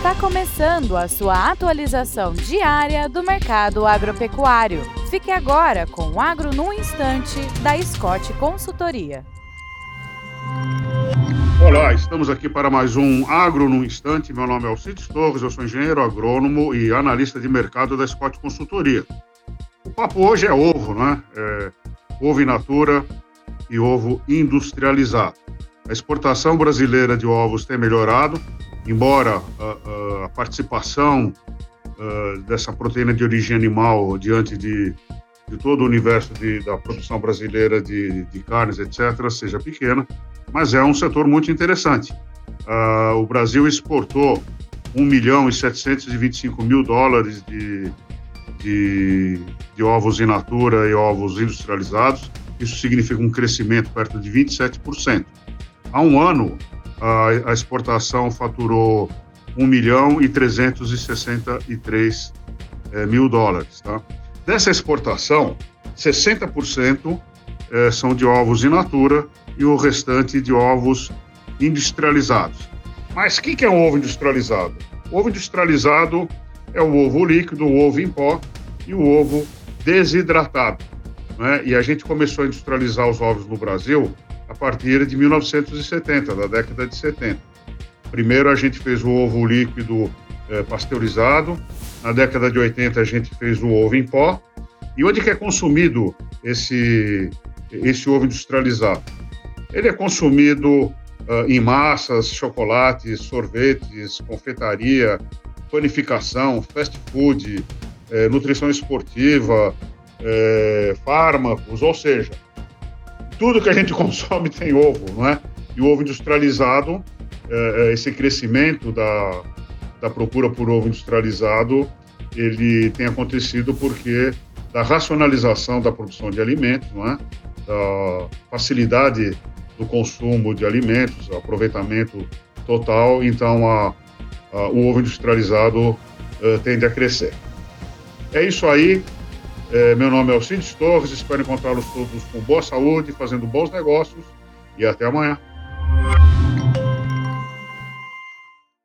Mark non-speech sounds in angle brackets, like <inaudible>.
Está começando a sua atualização diária do mercado agropecuário. Fique agora com o Agro no Instante, da Scott Consultoria. Olá, estamos aqui para mais um Agro no Instante. Meu nome é Alcides Torres, eu sou engenheiro agrônomo e analista de mercado da Scott Consultoria. O papo hoje é ovo, né? É, ovo in natura e ovo industrializado. A exportação brasileira de ovos tem melhorado, embora a, a participação uh, dessa proteína de origem animal diante de, de todo o universo de, da produção brasileira de, de, carnes, etc., seja pequena, mas é um setor muito interessante. O Brasil exportou 1 milhão e 725 mil dólares de, de, de ovos in natura e ovos industrializados. Isso significa um crescimento perto de 27%. Há um ano, a, a exportação faturou 1 milhão e 363 é, mil dólares. Tá? Dessa exportação, 60% é, eh, são de ovos in natura e o restante de ovos industrializados. Mas o que, que é um ovo industrializado? O ovo industrializado é o ovo líquido, o ovo em pó e o ovo desidratado. Né? E a gente começou a industrializar os ovos no Brasil a partir de 1970, da década de 70. Primeiro a gente fez o ovo líquido é, pasteurizado, na década de 80 a gente fez o ovo em pó. E onde que é consumido esse, esse ovo industrializado? Ele é consumido uh, em massas, chocolates, sorvetes, confeitaria, panificação, fast food, eh, nutrição esportiva, eh, fármacos, ou seja, tudo que a gente <laughs> consome tem ovo, não é? E o ovo industrializado, é, é, esse crescimento da, da procura por ovo industrializado, ele tem acontecido porque da racionalização da produção de alimentos, não é? Da facilidade do consumo de alimentos, aproveitamento total, então a, a, o ovo industrializado uh, tende a crescer. É isso aí. É, meu nome é Alcides Torres, espero encontrá-los todos com boa saúde, fazendo bons negócios e até amanhã.